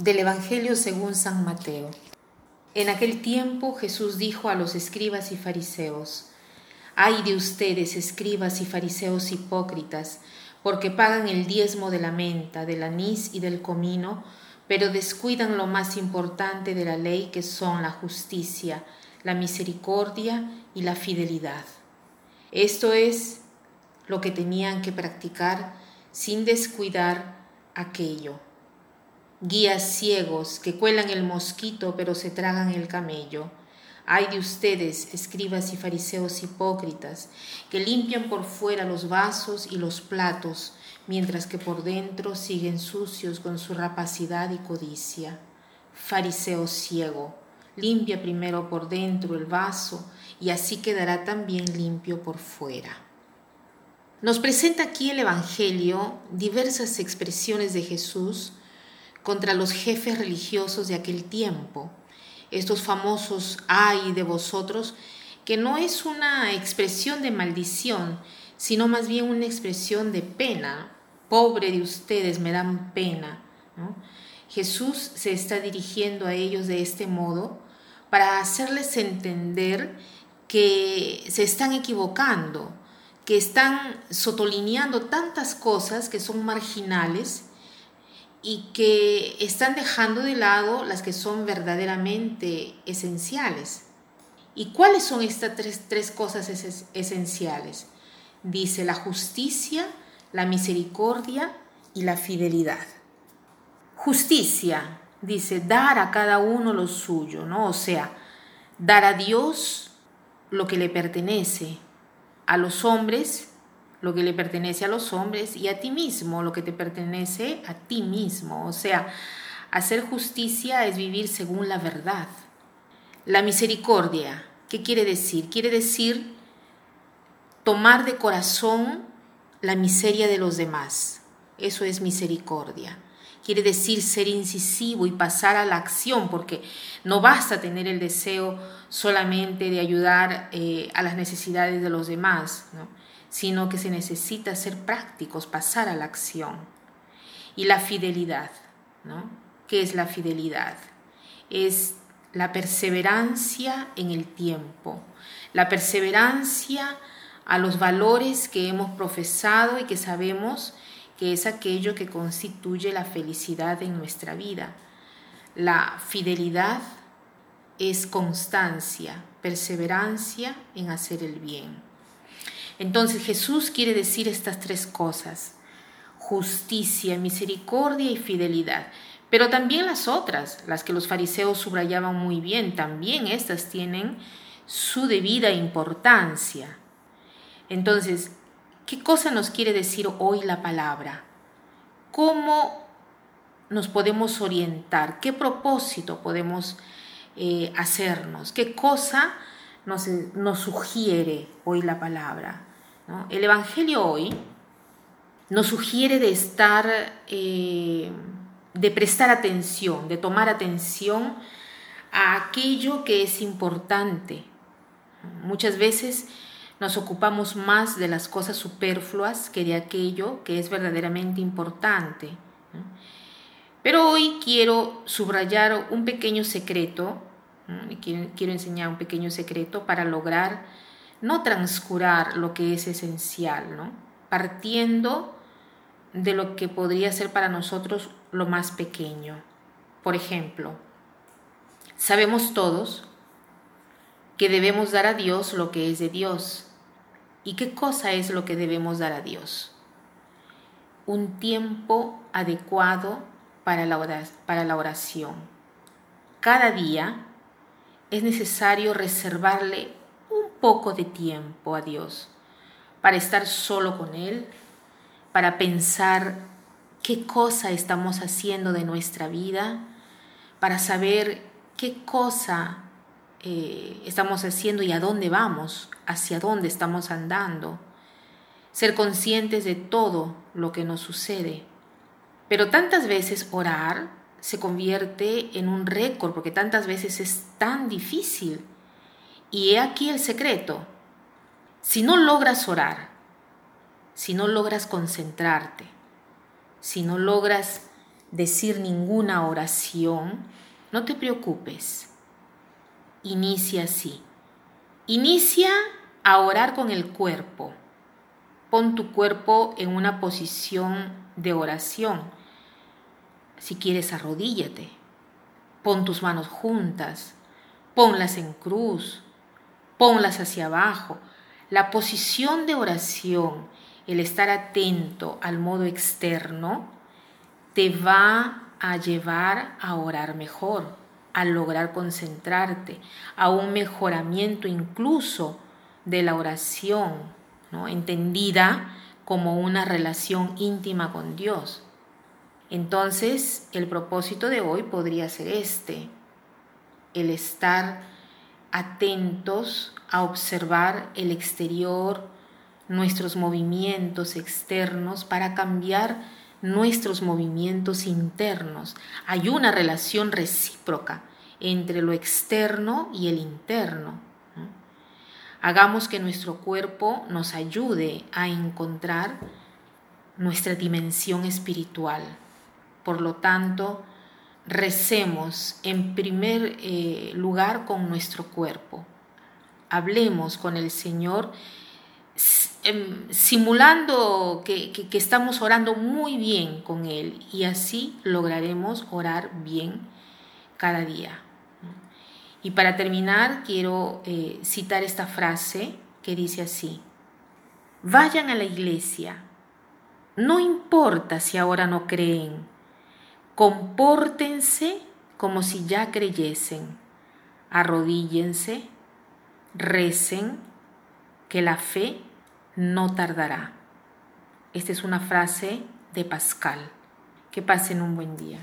Del Evangelio según San Mateo. En aquel tiempo Jesús dijo a los escribas y fariseos, Ay de ustedes, escribas y fariseos hipócritas, porque pagan el diezmo de la menta, del anís y del comino, pero descuidan lo más importante de la ley que son la justicia, la misericordia y la fidelidad. Esto es lo que tenían que practicar sin descuidar aquello guías ciegos que cuelan el mosquito pero se tragan el camello. Ay de ustedes, escribas y fariseos hipócritas, que limpian por fuera los vasos y los platos, mientras que por dentro siguen sucios con su rapacidad y codicia. Fariseo ciego, limpia primero por dentro el vaso y así quedará también limpio por fuera. Nos presenta aquí el Evangelio diversas expresiones de Jesús contra los jefes religiosos de aquel tiempo, estos famosos ay de vosotros, que no es una expresión de maldición, sino más bien una expresión de pena. Pobre de ustedes, me dan pena. Jesús se está dirigiendo a ellos de este modo para hacerles entender que se están equivocando, que están sotolineando tantas cosas que son marginales y que están dejando de lado las que son verdaderamente esenciales. ¿Y cuáles son estas tres, cosas esenciales? Dice la justicia, la misericordia y la fidelidad. Justicia, dice, dar a cada uno lo suyo, ¿no? O sea, dar a Dios lo que le pertenece, a los hombres lo que le pertenece a los hombres y a ti mismo, lo que te pertenece a ti mismo. O sea, hacer justicia es vivir según la verdad. La misericordia, ¿qué quiere decir? Quiere decir tomar de corazón la miseria de los demás. Eso es misericordia. Quiere decir ser incisivo y pasar a la acción, porque no basta tener el deseo solamente de ayudar eh, a las necesidades de los demás. ¿no? Sino que se necesita ser prácticos, pasar a la acción. Y la fidelidad, ¿no? ¿Qué es la fidelidad? Es la perseverancia en el tiempo, la perseverancia a los valores que hemos profesado y que sabemos que es aquello que constituye la felicidad en nuestra vida. La fidelidad es constancia, perseverancia en hacer el bien. Entonces Jesús quiere decir estas tres cosas, justicia, misericordia y fidelidad. Pero también las otras, las que los fariseos subrayaban muy bien, también estas tienen su debida importancia. Entonces, ¿qué cosa nos quiere decir hoy la palabra? ¿Cómo nos podemos orientar? ¿Qué propósito podemos eh, hacernos? ¿Qué cosa nos, nos sugiere hoy la palabra? El Evangelio hoy nos sugiere de estar, eh, de prestar atención, de tomar atención a aquello que es importante. Muchas veces nos ocupamos más de las cosas superfluas que de aquello que es verdaderamente importante. Pero hoy quiero subrayar un pequeño secreto, quiero enseñar un pequeño secreto para lograr no transcurar lo que es esencial, ¿no? partiendo de lo que podría ser para nosotros lo más pequeño. Por ejemplo, sabemos todos que debemos dar a Dios lo que es de Dios. ¿Y qué cosa es lo que debemos dar a Dios? Un tiempo adecuado para la, oración. Cada día es necesario reservarle poco de tiempo a Dios, para estar solo con Él, para pensar qué cosa estamos haciendo de nuestra vida, para saber qué cosa eh, estamos haciendo y a dónde vamos, hacia dónde estamos andando, ser conscientes de todo lo que nos sucede. Pero tantas veces orar se convierte en un récord, porque tantas veces es tan difícil y he aquí el secreto. Si no logras orar, si no logras concentrarte, si no logras decir ninguna oración, no te preocupes. Inicia así. Inicia a orar con el cuerpo. Pon tu cuerpo en una posición de oración. Si quieres, arrodíllate. Pon tus manos juntas. Ponlas en cruz. Ponlas hacia abajo. La posición de oración, el estar atento al modo externo, te va a llevar a orar mejor, a lograr concentrarte, a un mejoramiento incluso de la oración, ¿no? entendida como una relación íntima con Dios. Entonces, el propósito de hoy podría ser este, el estar atentos a observar el exterior, nuestros movimientos externos para cambiar nuestros movimientos internos. Hay una relación recíproca entre lo externo y el interno. Hagamos que nuestro cuerpo nos ayude a encontrar nuestra dimensión espiritual. Por lo tanto, recemos en primer eh, lugar con nuestro cuerpo. Hablemos con el Señor em, simulando que, que, estamos orando muy bien con Él y así lograremos orar bien cada día. Y para terminar, quiero eh, citar esta frase que dice así, vayan a la iglesia, no importa si ahora no creen, compórtense como si ya creyesen, arrodíllense, recen, que la fe no tardará. Esta es una frase de Pascal. Que pasen un buen día.